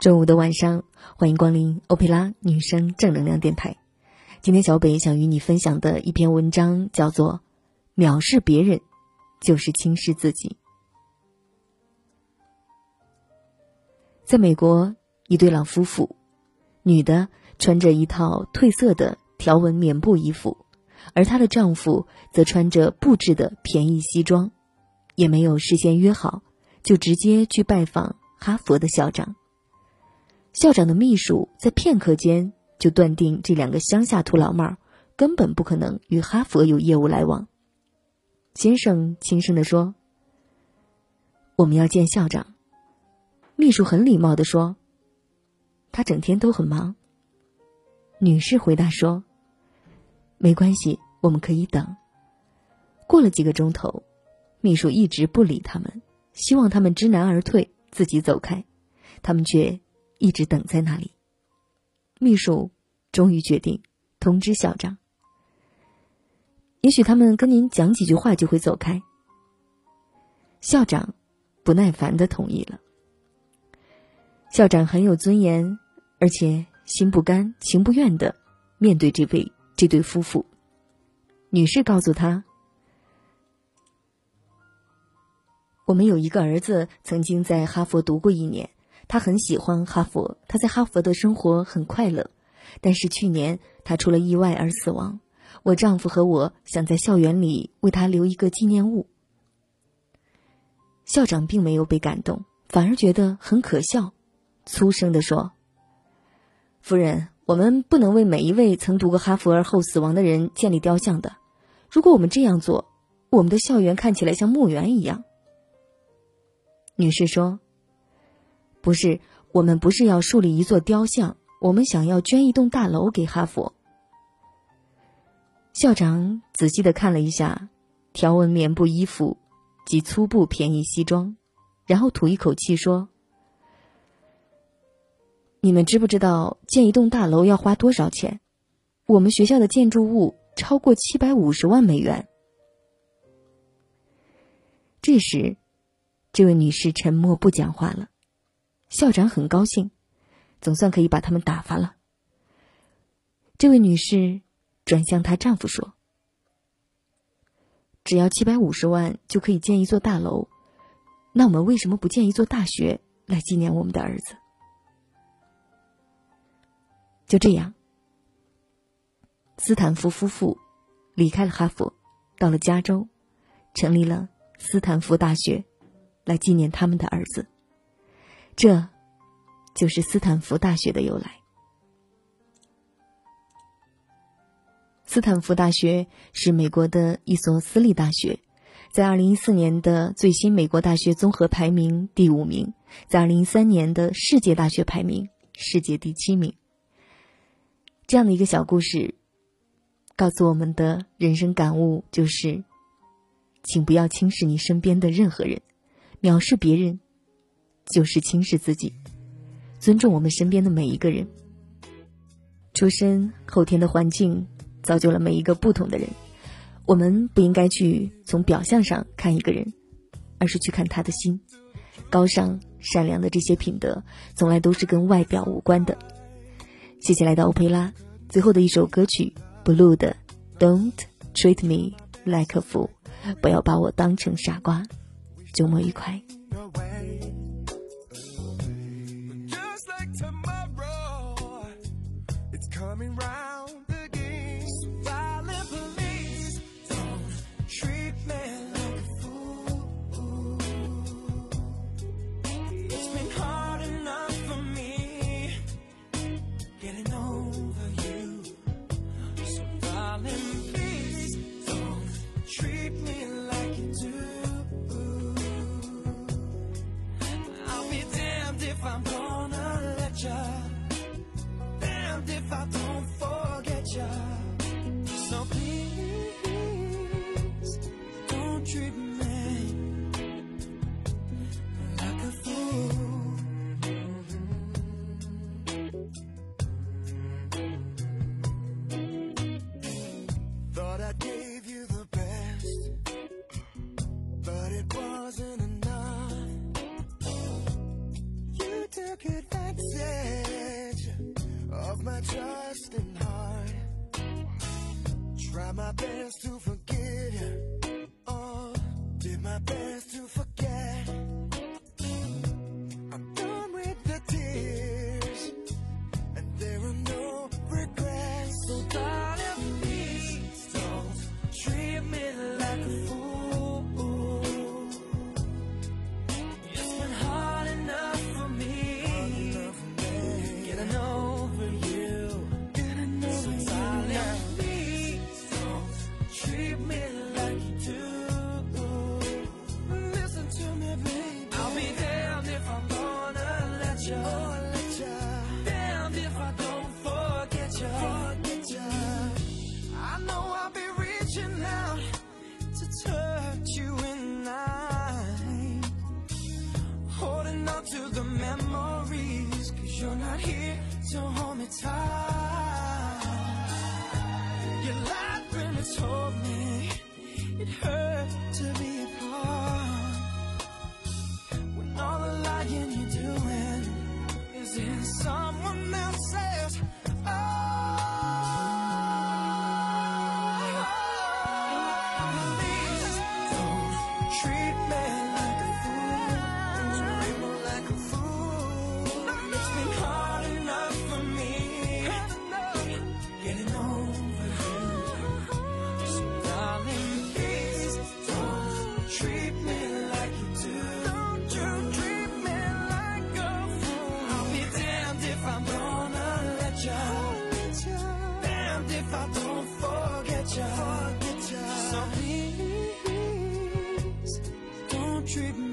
周五的晚上，欢迎光临欧佩拉女生正能量电台。今天小北想与你分享的一篇文章叫做《藐视别人，就是轻视自己》。在美国，一对老夫妇，女的穿着一套褪色的条纹棉布衣服，而她的丈夫则穿着布制的便宜西装，也没有事先约好，就直接去拜访哈佛的校长。校长的秘书在片刻间就断定，这两个乡下土老帽根本不可能与哈佛有业务来往。先生轻声地说：“我们要见校长。”秘书很礼貌地说：“他整天都很忙。”女士回答说：“没关系，我们可以等。”过了几个钟头，秘书一直不理他们，希望他们知难而退，自己走开。他们却。一直等在那里。秘书终于决定通知校长。也许他们跟您讲几句话就会走开。校长不耐烦的同意了。校长很有尊严，而且心不甘情不愿的面对这位这对夫妇。女士告诉他：“我们有一个儿子，曾经在哈佛读过一年。”他很喜欢哈佛，他在哈佛的生活很快乐，但是去年他出了意外而死亡。我丈夫和我想在校园里为他留一个纪念物。校长并没有被感动，反而觉得很可笑，粗声地说：“夫人，我们不能为每一位曾读过哈佛而后死亡的人建立雕像的。如果我们这样做，我们的校园看起来像墓园一样。”女士说。不是，我们不是要树立一座雕像，我们想要捐一栋大楼给哈佛。校长仔细的看了一下条纹棉布衣服及粗布便宜西装，然后吐一口气说：“你们知不知道建一栋大楼要花多少钱？我们学校的建筑物超过七百五十万美元。”这时，这位女士沉默不讲话了。校长很高兴，总算可以把他们打发了。这位女士转向她丈夫说：“只要七百五十万就可以建一座大楼，那我们为什么不建一座大学来纪念我们的儿子？”就这样，斯坦福夫妇离开了哈佛，到了加州，成立了斯坦福大学，来纪念他们的儿子。这，就是斯坦福大学的由来。斯坦福大学是美国的一所私立大学，在二零一四年的最新美国大学综合排名第五名，在二零一三年的世界大学排名世界第七名。这样的一个小故事，告诉我们的人生感悟就是：请不要轻视你身边的任何人，藐视别人。就是轻视自己，尊重我们身边的每一个人。出身后天的环境造就了每一个不同的人，我们不应该去从表象上看一个人，而是去看他的心。高尚善良的这些品德，从来都是跟外表无关的。谢谢来到欧佩拉，最后的一首歌曲，Blue 的 Don't Treat Me Like a Fool，不要把我当成傻瓜。周末愉快。I gave you the best, but it wasn't enough. You took advantage of my trust and heart. Try my best to forget. to the memories, cause you're not here to hold me tight. You lied when you told me it hurt to be apart. When all the lying you're doing is in song. treat me